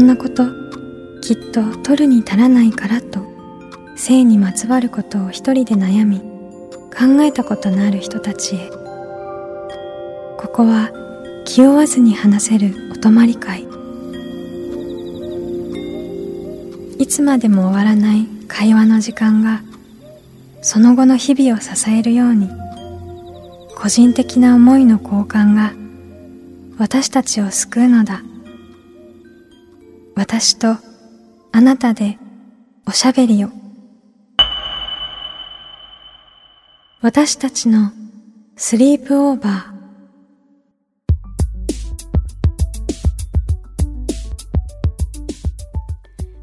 んなこときっと取るに足らないからと性にまつわることを一人で悩み考えたことのある人たちへ。ここは気負わずに話せるお泊まり会。いつまでも終わらない会話の時間がその後の日々を支えるように個人的な思いの交換が私たちを救うのだ。私とあなたでおしゃべりを私たちのスリープオーバ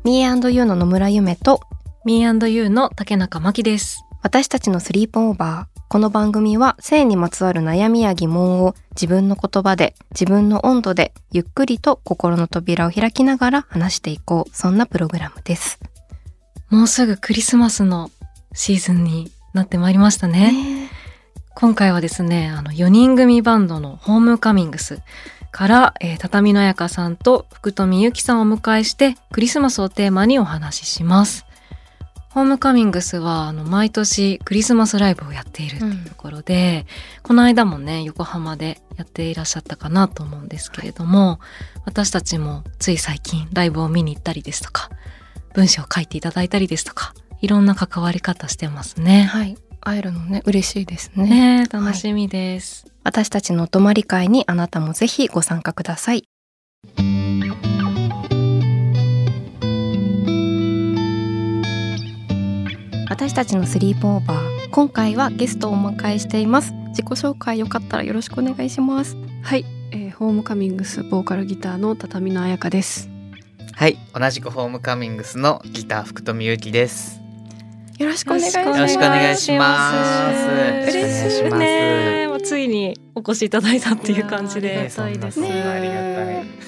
ー Me&You の野村夢と Me&You の竹中真希です。私たちのスリープオーバー。この番組は性にまつわる悩みや疑問を自分の言葉で自分の温度でゆっくりと心の扉を開きながら話していこう。そんなプログラムです。もうすぐクリスマスのシーズンになってまいりましたね。今回はですね、あの4人組バンドのホームカミングスから、えー畳の彩香さんと福富ゆきさんをお迎えしてクリスマスをテーマにお話しします。ホームカミングスはあの毎年クリスマスライブをやっているというところで、この間もね横浜でやっていらっしゃったかなと思うんですけれども、私たちもつい最近ライブを見に行ったりですとか文章を書いていただいたりですとかいろんな関わり方してますね。はい。会えるのね、嬉しいですね。ねえ楽しみです。私たちのお泊まり会にあなたもぜひご参加ください。私たちのスリープオーバー。今回はゲストをお迎えしています。自己紹介よかったらよろしくお願いします。はい、えー、ホームカミングスボーカルギターの畳の彩香です。はい、同じくホームカミングスのギター福富ゆきです。よろしくお願いします。よろしくお願いします。嬉よろしくお願いします。しいね。もうついにお越しいただいたっていう感じで。ーありがたい。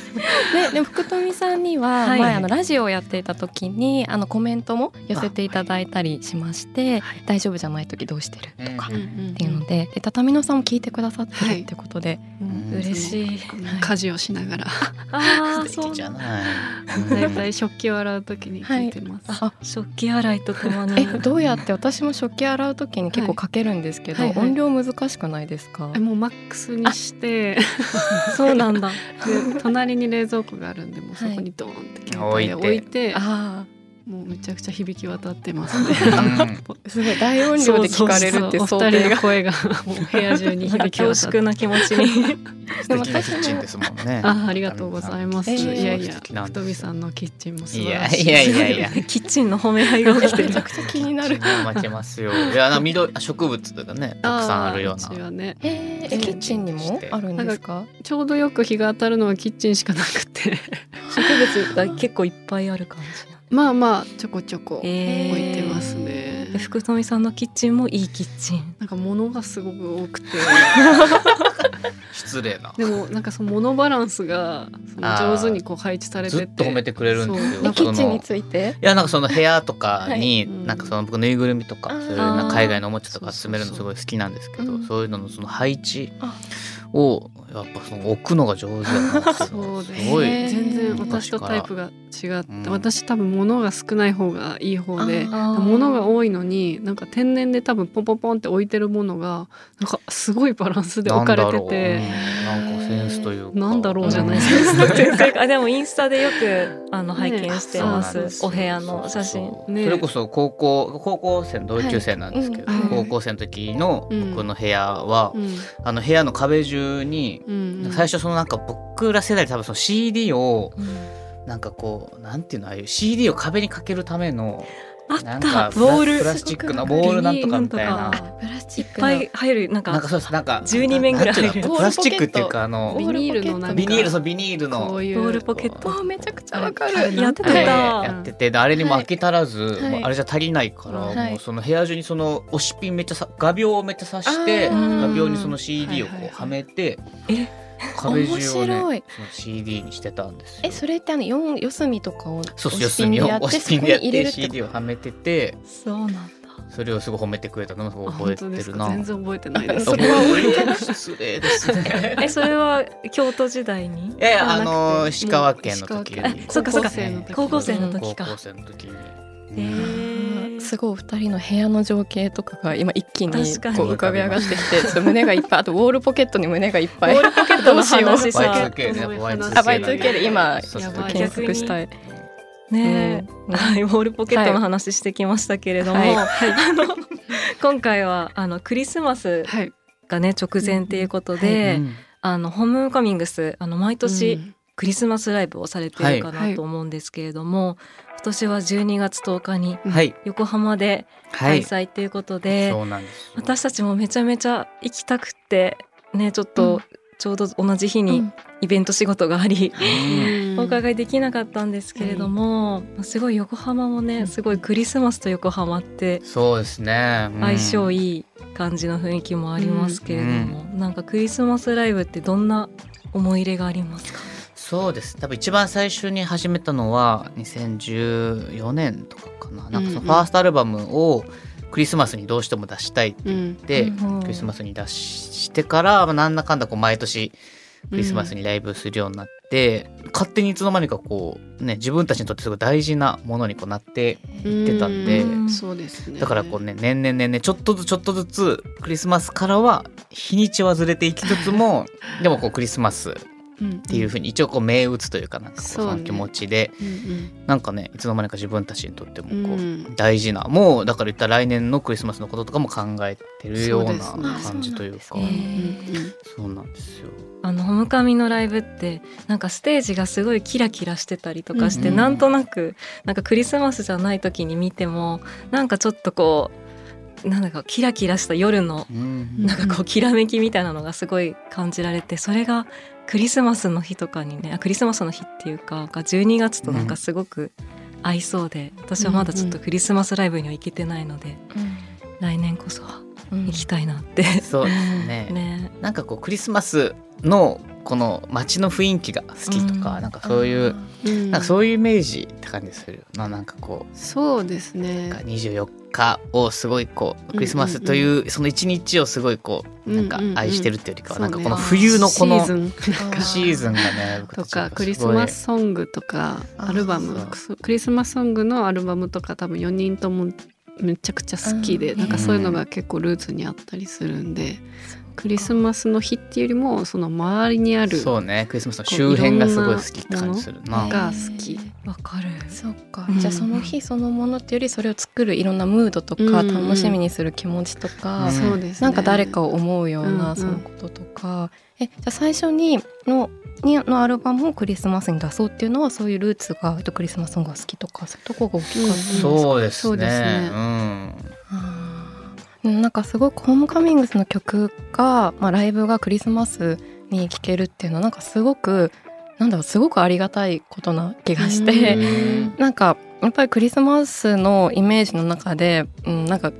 ね、でも福富さんにははい。前あのラジオをやっていた時にあのコメントも寄せていただいたりしまして「大丈夫じゃない時どうしてる?」とかうんっていうのでで畳野さんも聞いてくださってるってことで、うん。嬉しい。はい。家事をしながら。ああ、素そう敵じゃない。だ。いたい食器を洗うときに聞いてます。あ食器洗いとともえに。どうやって私も食器洗う時に結構かけるんですけど、はいはい。はい音量難しくないですか、えもうマックスにして。そうなんだ。で隣に冷蔵庫があるんでもうそこにドーンって携帯で置いて、あもうめちゃくちゃ響き渡ってますね。うんあすごい大音量で聞かれるって想定が声がもう部屋中に響き恐渡って縮な気持ちに。素敵なキッチンですもんね。あありがとうございます。えーいやいや素敵なんです太美さんのキッチンも素いや晴らしい。いやいやいや。キッチンの褒め合いが起きてるめちゃ。くちゃ気になるキッチンも負けますよ。いや、な緑植物とかね、たくさんあるような。ねえキッチンにもあるんですか？ちょうどよく日が当たるのはキッチンしかなくて植物が結構いっぱいある感じな。まあまあちょこちょこ置えーいてますね。で福富さんのキッチンもいいキッチン。なんか物がすごく多くて。失礼な。でもなんかその物バランスがその上手にこう配置されてて。ずっと褒めてくれるんですよ。キッチンについて？いやなんかその部屋とかに、はい。なんかその僕ぬいぐるみとかそういう海外のおもちゃとか集めるのすごい好きなんですけど、うん。そういうののその配置。あをやっぱその置くのが上手だなそうですすごい全然私とタイプが違って、うん。私多分物が少ない方がいい方で物が多いのになんか天然で多分ポンポンポンって置いてるものがなんかすごいバランスで置かれててなんだろう。うん。なんかセンスというか。なんだろうじゃない あでもインスタでよくあの拝見してます。す。お部屋の写真。それこそ高校高校生の同級生なんですけど、はい。うん高校生の時のうん僕の部屋は、うん。あの部屋の壁中に、うん。最初そのなんか僕ら世代で多分その CD をうんなんかこうなんていうのああいう CD を壁にかけるためのなんかた。ボール。プラスチックのボールなんとかみたいな。プラスチいっックぱい入るなんかなんかそうですなんか12面ぐらい入る。プラスチックっていうかあのビニールのなんか。ビニールそうビニールの。こういう。ボールポケット。あめちゃくちゃわかる。やってた。でやっててであれにも飽き足らず、あれじゃ足りないから、はい。もうその部屋中にその押しピンめっちゃさ画鋲をめっちゃ刺して画鋲にその CD をこうはめて、え？壁中をね面白い。その CD にしてたんですよ。えそれってあの四四隅とかをそう四隅を押しピンでやっそこに入れるてって CD をはめててそうなんだ。それをすごい褒めてくれたのも覚えてるな。か？全然覚えてないです。失礼ですね。えそれは京都時代に？いやいやあの石川県の時。そっかそっか。高校生の時。か。高校生の時。にへーすごいお二人の部屋の情景とかが今一気にこう浮かび上がってきてちょっと胸がいっぱい あとウォールポケットに胸がいっぱい。ウォールポケットの話さ Y2K ね Y2K あ Y2K で今そうそうやばい検索したい。ねえ、うん。はい、ウォールポケットの話してきましたけれども、はい。あの今回はあのクリスマスはい。がね直前っていうことで、うんあのホームカミングスあの毎年うん。クリスマスライブをされてるかなと思うんですけれども、今年は12月10日にはい。横浜ではい。開催っていうことで、私たちもめちゃめちゃ行きたくってねちょっとちょうど同じ日にイベント仕事があり、うん。お伺いできなかったんですけれども、すごい横浜もねすごいクリスマスと横浜ってそうですね。うん。相性いい感じの雰囲気もありますけれども、なんかクリスマスライブってどんな思い入れがありますか？そうです。多分一番最初に始めたのは2014年とかかな。なんかそのうんうんファーストアルバムをクリスマスにどうしても出したいってうん。言って、うん。クリスマスに出してから、まあ、なんだかんだこう毎年クリスマスにライブするようになって、勝手にいつの間にかこうね自分たちにとってすごい大事なものにこうなっていってたんで、うん。そうですね。だからこうね年々年々ちょっとずつちょっとずつクリスマスからは日にちはずれていきつつもでもこうクリスマスっていうふうに一応こう銘打つというかなんかこうその気持ちで、うんうん。なんかねいつの間にか自分たちにとってもこう、うん。大事なもうだから言ったら来年のクリスマスのこととかも考えてるような感じというかそうなんですね。そうなんですよ。あのホムカミのライブってなんかステージがすごいキラキラしてたりとかして、うん。うんなんとなくなんかクリスマスじゃない時に見てもなんかちょっとこうなんだかキラキラした夜のうん。なんかこうきらめきみたいなのがすごい感じられてそれがクリスマスの日とかにねあクリスマスの日っていうかが12月となんかすごく合いそうで、私はまだちょっとクリスマスライブには行けてないので、来年こそは行きたいなって、そうですね。ね。なんかこうクリスマスのこの街の雰囲気が好きとか、うん。なんかそういう、うん。なんかそういうイメージって感じするな。なんかこうそうですね。なんか24日をすごいこうクリスマスというその一日をすごいこうなんかうんうん。うん愛してるっていうよりかはそうね。なんかこの冬のこのシーズン。シーズンがね僕とかクリスマスソングとかアルバム。クリスマスソングのアルバムとか多分4人ともめちゃくちゃ好きでうん。なんかそういうのが結構ルーツにあったりするんでクリスマスの日っていうよりもその周りにあるそうねクリスマスの周辺がすごい好きって感じするな。が好き。わかる。そっか、うん。じゃあその日そのものっていうよりそれを作るいろんなムードとか、うん。うん楽しみにする気持ちとか、うん。そうですね。なんか誰かを思うよううんうなんそのこととか、えじゃあ最初にのにのアルバムをクリスマスに出そうっていうのはそういうルーツがえっとクリスマスソングが好きとかそういうとこが大きかったんですか、そうですそうですねね。うん。なんかすごくホームカミングスの曲が、まあ、ライブがクリスマスに聴けるっていうのはなんかすごくなんだろうすごくありがたいことな気がして、うん。なんかやっぱりクリスマスのイメージの中で、うん、なんか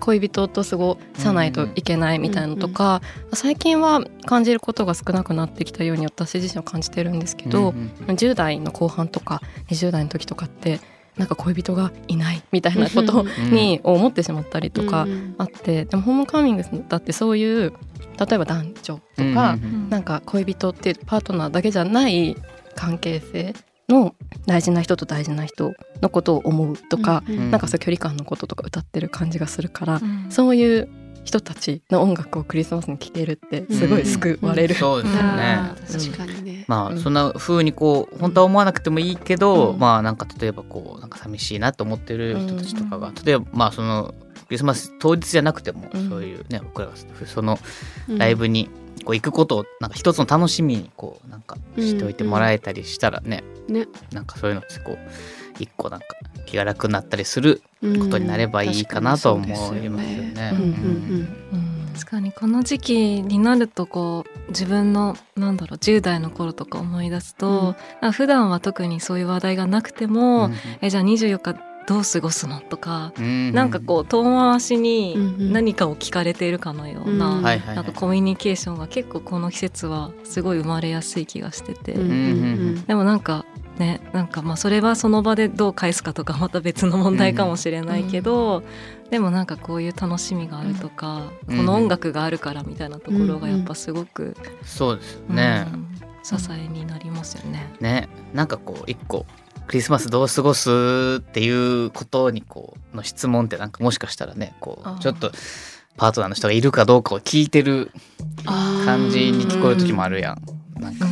恋人と過ごさないといけないみたいなのとか、最近は感じることが少なくなってきたように私自身は感じてるんですけど、うん10代の後半とか20代の時とかってなんか恋人がいないみたいなことうんに思ってしまったりとかうんあってでもホームカミングスだってそういう例えば男女とか、うんなんか恋人っていうパートナーだけじゃない関係性の大事な人と大事な人のことを思うとか、うんなんかそう距離感のこととか歌ってる感じがするから、うん。そういう人たちの音楽をクリスマスに聴けるってすごい救われる。そうですよね。確かにね。まあうん。そんな風にこう本当は思わなくてもいいけど、うん。まあなんか例えばこうなんか寂しいなと思ってる人たちとかが、うん。例えばまあそのクリスマス当日じゃなくても、うん。そういうね僕らがそのライブにこう行くことをなんか一つの楽しみにこうなんかしておいてもらえたりしたらね、ね。なんかそういうのってこう一個なんか気が楽になったりするうん。ことになればいいかなと思いますよね。確かにそうですよね。うんうんうん確かにこの時期になるとこう自分のなんだろう10代の頃とか思い出すと、うん。普段は特にそういう話題がなくても、えじゃあ24日どう過ごすの？とか、うんなんかこう遠回しにうんうん。何かを聞かれているかのような、なんかコミュニケーションが結構この季節はすごい生まれやすい気がしてて、うんうんうん。でもなんかねなんかまあそれはその場でどう返すかとかまた別の問題かもしれないけど、でもなんかこういう楽しみがあるとか、うんこの音楽があるからみたいなところがやっぱすごく、そうですよね。うん支えになりますよね。ねなんかこう一個クリスマスどう過ごすっていうことにこうの質問ってなんかもしかしたらねこうちょっとパートナーの人がいるかどうかを聞いてる感じに聞こえる時もあるやん。なんか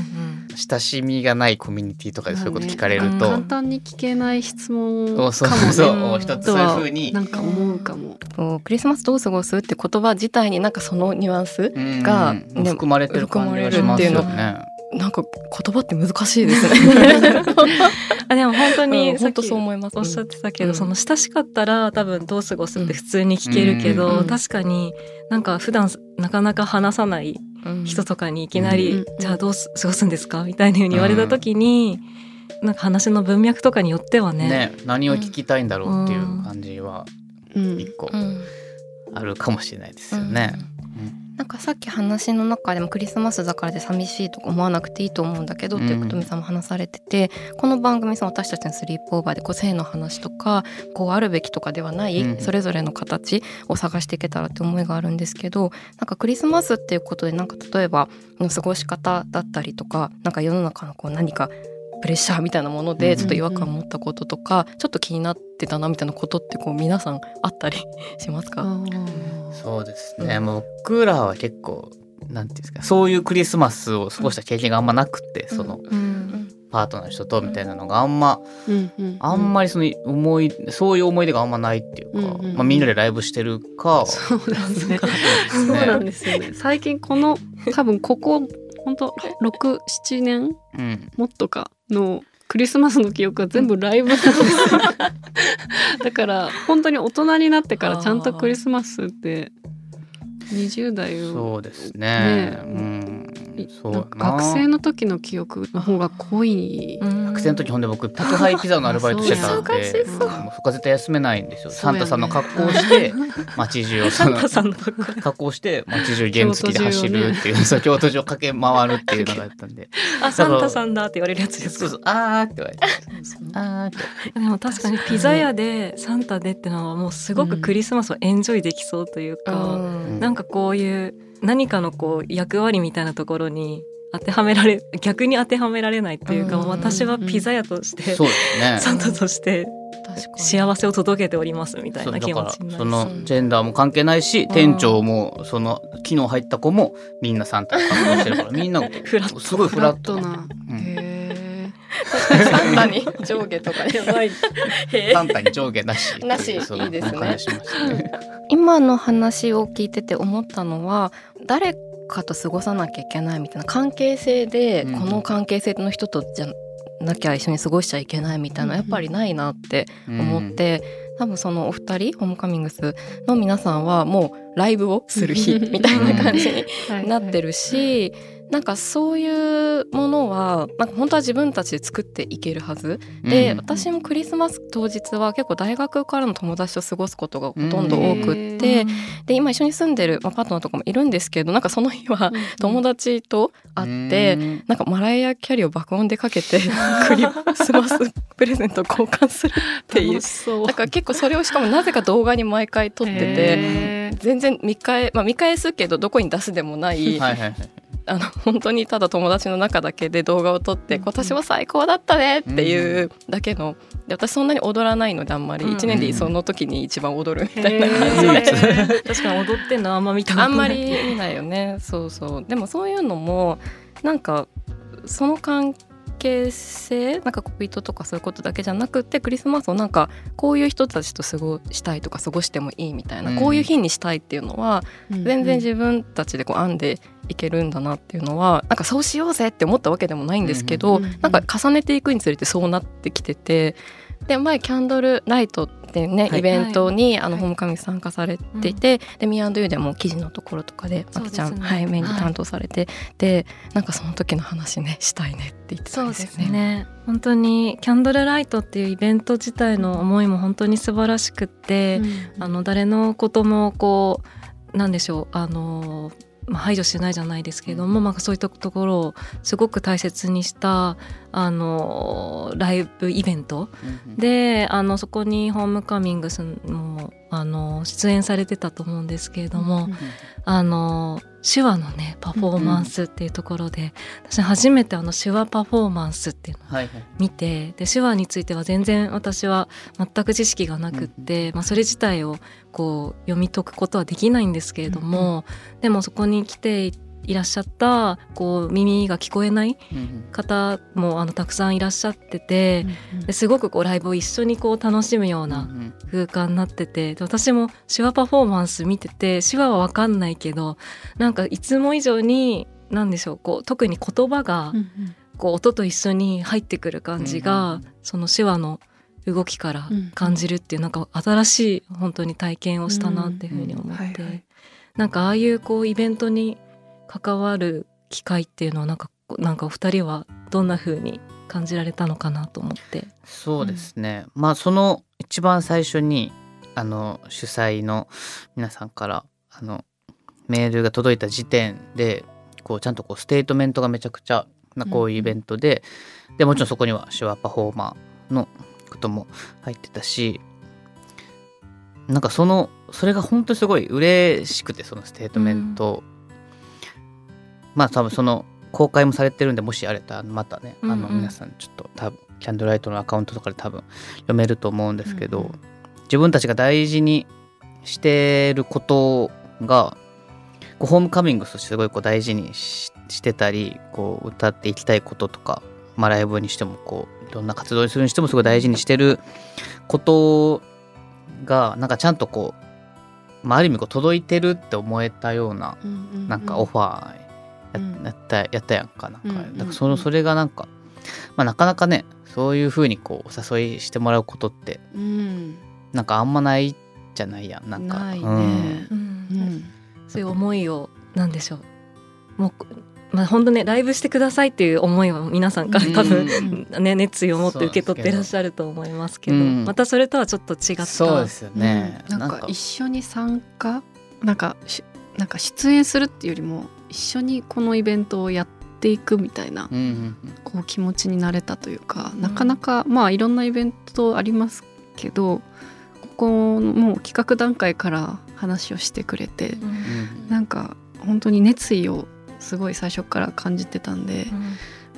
親しみがないコミュニティとかでそういうこと聞かれると、簡単に聞けない質問かもそうねそう。そう。うん一つそういうふうに。なんか思うかも。こうクリスマスどう過ごすって言葉自体になんかそのニュアンスうんがうん。含まれてる感じがしますよね。なんか言葉って難しいですね。あでも本当にうん。本当さっきそう思います。おっしゃってたけど、うん。その親しかったら多分どう過ごすって普通に聞けるけど、うんうん確かになんか普段なかなか話さないうん人とかにいきなり、うん。じゃあどうす過ごすんですか？みたいなふうに言われた時に、なんか話の文脈とかによってはねね何を聞きたいんだろうっていう感じはうん。一個うん。あるかもしれないですよね。うんなんかさっき話の中でもクリスマスだからで寂しいとか思わなくていいと思うんだけど、うん。っていうことみさんも話されててこの番組さ私たちのスリープオーバーでこう性の話とかこうあるべきとかではない、うん。それぞれの形を探していけたらって思いがあるんですけどなんかクリスマスっていうことでなんか例えばの過ごし方だったりとかなんか世の中のこう何かプレッシャーみたいなものうんでちょっと違和感を持ったこととか、ちょっと気になってたなみたいなことってこう皆さんあったりしますか、そうですね、もう僕らは結構なんていうんですかそういうクリスマスを過ごした経験があんまなくて、そのうんパートナーの人とみたいなのがあんま、あんまりその思いそういう思い出があんまないっていうか、まあ、みんなでライブしてるか、そうですね。そうなんですよね。最近この多分ここ本当六七年うん、もっとかのクリスマスの記憶は全部ライブなんですよ。だから本当に大人になってからちゃんとクリスマスって20代をそうですねねうんそうなんか学生の時の記憶の方が濃い。学生の時ほんで僕宅配ピザのアルバイトしてたんで そこは絶対休めないんですよ、サンタさんの格好をして 街中をサンタさんの格好。格好して街中原付で走るっていう、そう京都中を駆け回るっていうのがあったんで。あサンタさんだって言われるやつですそうそうあーって言われて。あーって。でも確かにピザ屋でサンタでってのはもうすごくクリスマスをエンジョイできそうというか、うん。なんかこういう何かのこう役割みたいなところに当てはめられ逆に当てはめられないっていうか、うん私はピザ屋として、そうですね。サンタとして幸せを届けておりますみたいな気持ちになるそのジェンダーも関係ないし、店長もその昨日入った子もみんなサンタの格好してるからみんなフラットすごいフラットな、サンタに上下とかやばい。サンタに上下。なし。なし。いいですね。今の話を聞いてて思ったのは誰かと過ごさなきゃいけないみたいな関係性で、うんこの関係性の人とじゃなきゃ一緒に過ごしちゃいけないみたいなやっぱりないなって思って、多分そのお二人ホームカミングスの皆さんはもうライブをする日 みたいな感じにーなってるし、なんかそういうものはなんか本当は自分たちで作っていけるはず。で、うん。私もクリスマス当日は結構大学からの友達と過ごすことがほとんど多くって、で今一緒に住んでる、まあ、パートナーとかもいるんですけどなんかその日は友達と会って、うん。なんかマライア・キャリーを爆音でかけて クリスマスプレゼントを交換するっていう。だから結構それをしかもなぜか動画に毎回撮ってて。全然見返,、まあ、見返すけどどこに出すでもないあの本当にただ友達の中だけで動画を撮って「今年も最高だったね」っていうだけので私そんなに踊らないのであんまりうん1年でその時に一番踊るみたいな感じへで。ー 確かに踊ってんのあんま見たことあんまないり見ないよね。そうそう。でもそういうのもなんかその関係性なんか恋人とかそういうことだけじゃなくてクリスマスをなんかこういう人たちと過ごしたいとか過ごしてもいいみたいな、うん。こういう日にしたいっていうのは全然自分たちでこう編んでいけるんだなっていうのはなんかそうしようぜって思ったわけでもないんですけど、うんなんか重ねていくにつれてそうなってきててで前キャンドルライトってね、はい。イベントに、あのはい。ホームカミング参加されていて、でミーユーでも記事のところとかでまきちゃん、はい、メイン担当されて、でなんかその時の話ねしたいねって言ってたんでよね。ね。本当にキャンドルライトっていうイベント自体の思いも本当に素晴らしくって、あの誰のこともこうなんでしょうあのまあ、排除してないじゃないですけれども、まあ、そういったところをすごく大切にしたあのライブイベント？であのそこにホームカミングスもあの出演されてたと思うんですけれども、あの手話のねパフォーマンスっていうところで、私初めてあの手話パフォーマンスっていうのを見て、で手話については全然私は全く知識がなくって、まあ、それ自体をこう読み解くことはできないんですけれども、でもそこに来ていらっしゃったこう耳が聞こえない方もあのたくさんいらっしゃってて、ですごくこうライブを一緒にこう楽しむような空間になってて私も手話パフォーマンス見てて手話は分かんないけどなんかいつも以上に何でしょうこう特に言葉がこう音と一緒に入ってくる感じが、その手話の動きから感じるっていうなんか新しい本当に体験をしたなっていうふうに思って、なんかああいうこうイベントに関わる機会っていうのはなんかなんかお二人はどんな風に感じられたのかなと思って。そうですね、うん、まあその一番最初にあの主催の皆さんからあのメールが届いた時点でこうちゃんとこうステートメントがめちゃくちゃなこういうイベントで、うん、でもちろんそこには手話パフォーマーのことも入ってたしなんかそのそれが本当にすごい嬉しくてそのステートメント、うん、まあ多分その公開もされてるんでもしあれたらまたね、あの皆さんちょっと多分キャンドルライトのアカウントとかで多分読めると思うんですけど、うんうん、自分たちが大事にしてることがこうホームカミングとしてすごいこう大事にしてたりこう歌っていきたいこととか、まあ、ライブにしてもこういろんな活動にするにしてもすごい大事にしてることがなんかちゃんとこう、まあ、ある意味こう届いてるって思えたような、なんかオファーや,、ったやったやんかなんか,、だからそのそれがなんか、まあ、なかなかねそういうふうにこうお誘いしてもらうことって、うん、なんかあんまないじゃないやんなんか。ないね、うん、そういう思いをなんでしょう。もうまあ、本当ねライブしてくださいっていう思いは皆さんから多分、ね、熱意を持って受け取ってらっしゃると思いますけど、またそれとはちょっと違った。そうですよね、なんか。一緒に参加なんかなんか出演するっていうよりも一緒にこのイベントをやっていくみたいな、こう気持ちになれたというか、なかなかまあいろんなイベントありますけどここもう企画段階から話をしてくれて、うん、なんか本当に熱意をすごい最初から感じてたんで、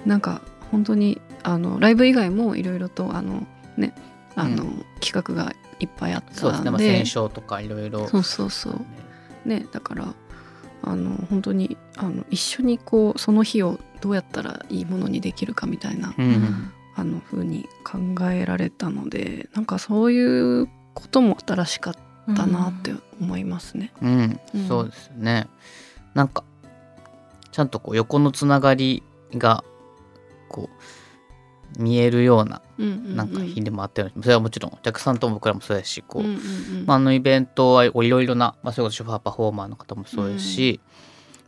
うん、なんか本当にあのライブ以外もいろいろとあのねあの、うん、企画がいっぱいあったんで。そうですね、まあ、戦勝とかいろいろ。そうそうそう。ねだからあの本当にあの一緒にこうその日をどうやったらいいものにできるかみたいな、うん、あの風に考えられたのでなんかそういうことも新しかったなって思いますね。うん、うん、そうですね。なんかちゃんとこう横のつながりがこう見えるようななんか日でもあったようなそれはもちろんお客さんとも僕らもそうやしこう、まあ、あのイベントはいろいろな、まあ、それこそショファーパフォーマーの方もそうですし、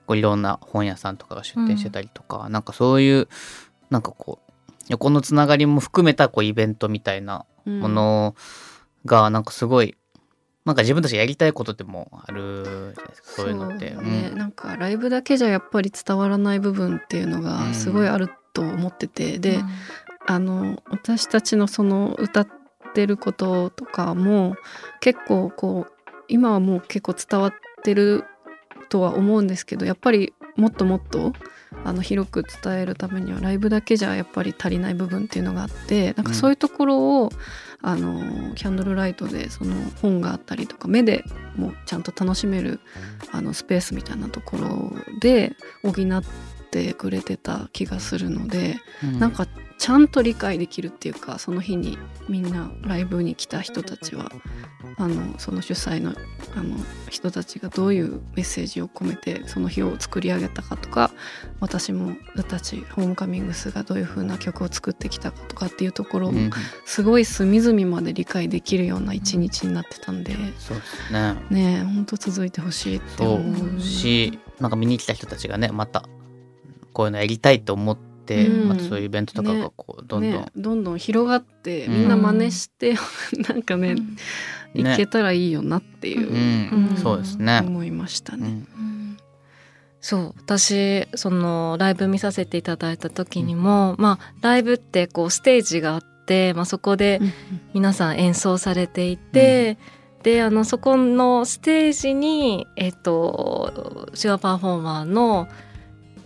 こういろんな本屋さんとかが出店してたりとか、うん、なんかそういうなんかこう横のつながりも含めたこうイベントみたいなものがなんかすごいなんか自分たちやりたいことでもあるそういうのって。ね、うん、なんかライブだけじゃやっぱり伝わらない部分っていうのがすごいあると思ってて、うん、で、あの私たちのその歌ってることとかも結構こう今はもう結構伝わってるとは思うんですけどやっぱりもっともっとあの広く伝えるためにはライブだけじゃやっぱり足りない部分っていうのがあってなんかそういうところを、あのキャンドルライトでその本があったりとか目でもちゃんと楽しめるあのスペースみたいなところで補ってくれてた気がするので、うん、なんかちゃんと理解できるっていうかその日にみんなライブに来た人たちはあのその主催のあの人たちがどういうメッセージを込めてその日を作り上げたかとか私も私たちホームカミングスがどういう風な曲を作ってきたかとかっていうところもすごい隅々まで理解できるような一日になってたんで、そうですね。ね本当続いてほしいって思う。しなんか見に来た人たちがねまたこういうのやりたいと思って、うん、またそういうイベントとかがこうどんどん、ね。ね、どんどん広がってみんな真似して、うん、なんかね、いけたらいいよなっていう、うん。そうですね。思いましたね。そう。私そのライブ見させていただいた時にも、まあライブってこうステージがあって、まあ、そこで皆さん演奏されていて、であのそこのステージにえっと手話パフォーマーの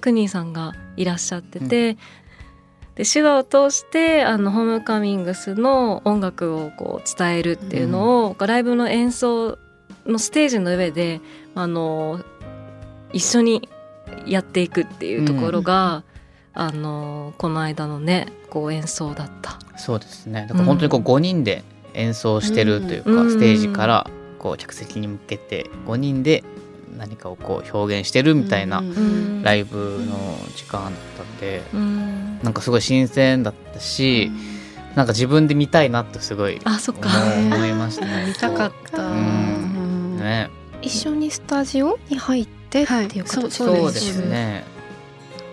クニーさんがいらっしゃってて、で手話を通してあのホームカミングスの音楽をこう伝えるっていうのを、ライブの演奏のステージの上であの一緒にやっていくっていうところが、あのこの間のねこう演奏だった。そうですね。だから本当にこう5人で演奏してるというか、うん。ステージからこう客席に向けて5人で何かをこう表現してるみたいなうんライブの時間だったんで、うん。なんかすごい新鮮だったし、なんか自分で見たいなってすごいあそっか。思思いましたね。見たかった。ね、一緒にスタジオに入ってっていう形、はい。そうです。ね。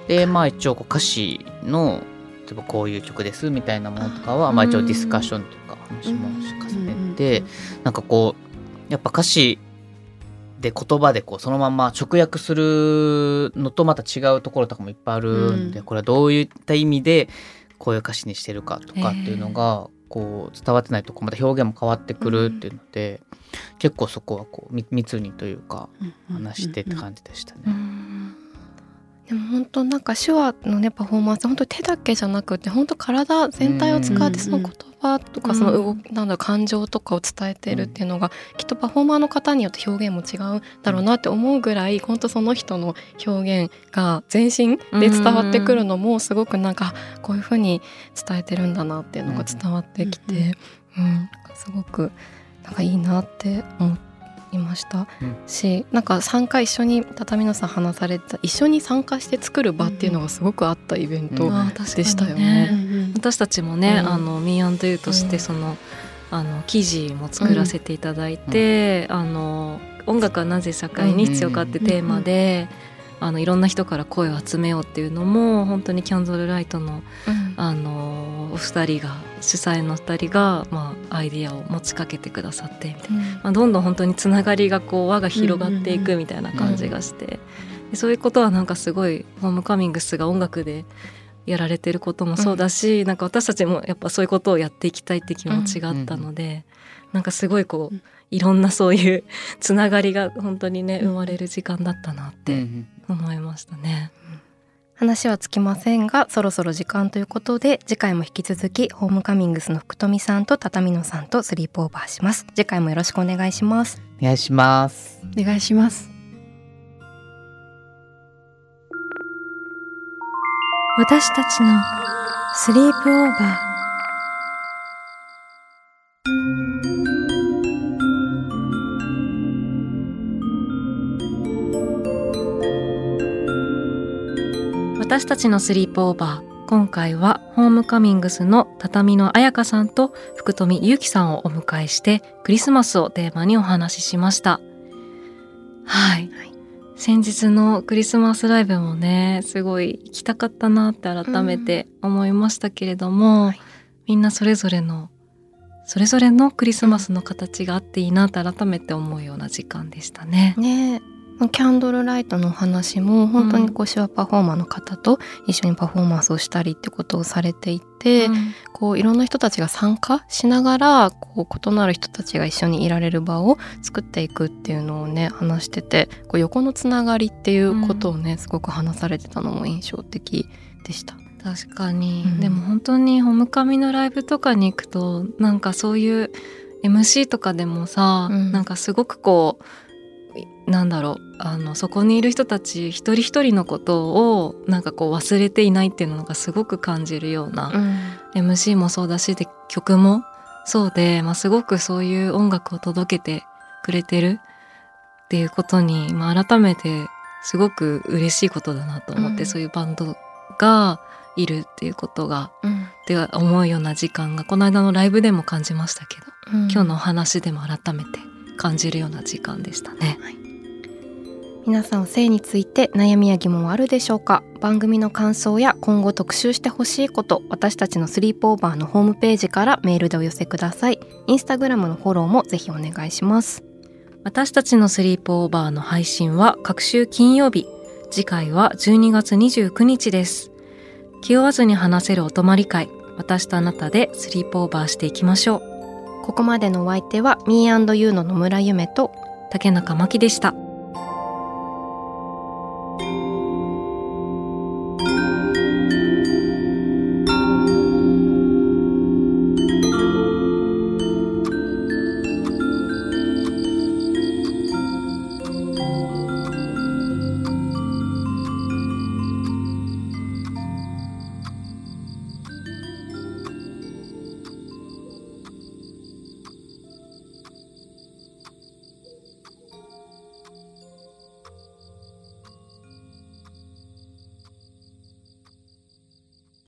でまあ一応こう歌詞の例えばこういう曲ですみたいなものとかはまあ一応ディスカッションというか話も重ねて、なんかこうやっぱ歌詞で言葉でこうそのまま直訳するのとまた違うところとかもいっぱいあるんで、うん。これはどういった意味でこういう歌詞にしてるかとかっていうのがこう伝わってないとこまた表現も変わってくるっていうので、結構そこはこうみ密にというか話してって感じでしたね。うんでも本当なんか手話のねパフォーマンス本当に手だけじゃなくて本当体全体を使ってその言葉とかその動きなんだ感情とかを伝えてるっていうのがきっとパフォーマーの方によって表現も違うんだろうなって思うぐらい本当その人の表現が全身で伝わってくるのもすごくなんかこういうふうに伝えてるんだなっていうのが伝わってきて、うんなんかすごくなんかいいなって思いました。うん。しなんか参加一緒に畳野さん話されてた一緒に参加して作る場っていうのがすごくあったイベント、でしたよね私たちもね、うん。あの Me&You としうん。てその、あの記事も作らせていただいて、あの音楽はなぜ社会に必要かってテーマで、あのいろんな人から声を集めようっていうのも本当にキャンドルライトのうん。あのお二人が主催の二人が、まあ、アイディアを持ちかけてくださってみたいな、まあ、どんどん本当につながりがこう輪が広がっていくみたいな感じがして、でそういうことはなんかすごいホームカミングスが音楽でやられてることもそうだし、なんか私たちもやっぱそういうことをやっていきたいって気持ちがあったので、なんかすごいこううん。いろんなそういう つながりが本当にね生まれる時間だったなっうんうてん。思いましたね。話はつきませんがそろそろ時間ということで次回も引き続きホームカミングスの福富さんと畳野さんとスリープオーバーします。次回もよろしくお願いします。お願いします。お願いします。私たちのスリープオーバー。私たちのスリープオーバー。今回はホームカミングスの畳の彩香さんと福富ゆうきさんをお迎えしてクリスマスをテーマにお話ししました。はい、先日のクリスマスライブもねすごい行きたかったなって改めて思いましたけれども、はい。みんなそれぞれのそれぞれのクリスマスの形があっていいなって改めて思うような時間でしたね。ね。えキャンドルライトのお話も本当にこう手話パフォーマーの方と一緒にパフォーマンスをしたりってことをされていて、うん。こういろんな人たちが参加しながらこう異なる人たちが一緒にいられる場を作っていくっていうのをね話しててこう横のつながりっていうことをね、すごく話されてたのも印象的でした。確かに、うん。でも本当にホムカミのライブとかに行くとなんかそういう MC とかでもさ、うん。なんかすごくこういなんだろう。あのそこにいる人たち一人一人のことをなんかこう忘れていないっていうのがすごく感じるような、MC もそうだしで曲もそうで、まあ、すごくそういう音楽を届けてくれてるっていうことに、まあ、改めてすごく嬉しいことだなと思って、うん。そういうバンドがいるっていうことがうん。って思うような時間がこの間のライブでも感じましたけど、うん。今日のお話でも改めて感じるような時間でしたね。皆さん性について悩みや疑問はあるでしょうか？番組の感想や今後特集してほしいこと私たちのスリープオーバーのホームページからメールでお寄せください。インスタグラムのフォローもぜひお願いします。私たちのスリープオーバーの配信は各週金曜日。次回は12月29日です。気負わずに話せるお泊まり会。私とあなたでスリープオーバーしていきましょう。ここまでのお相手は Me&You の野村夢と竹中真希でした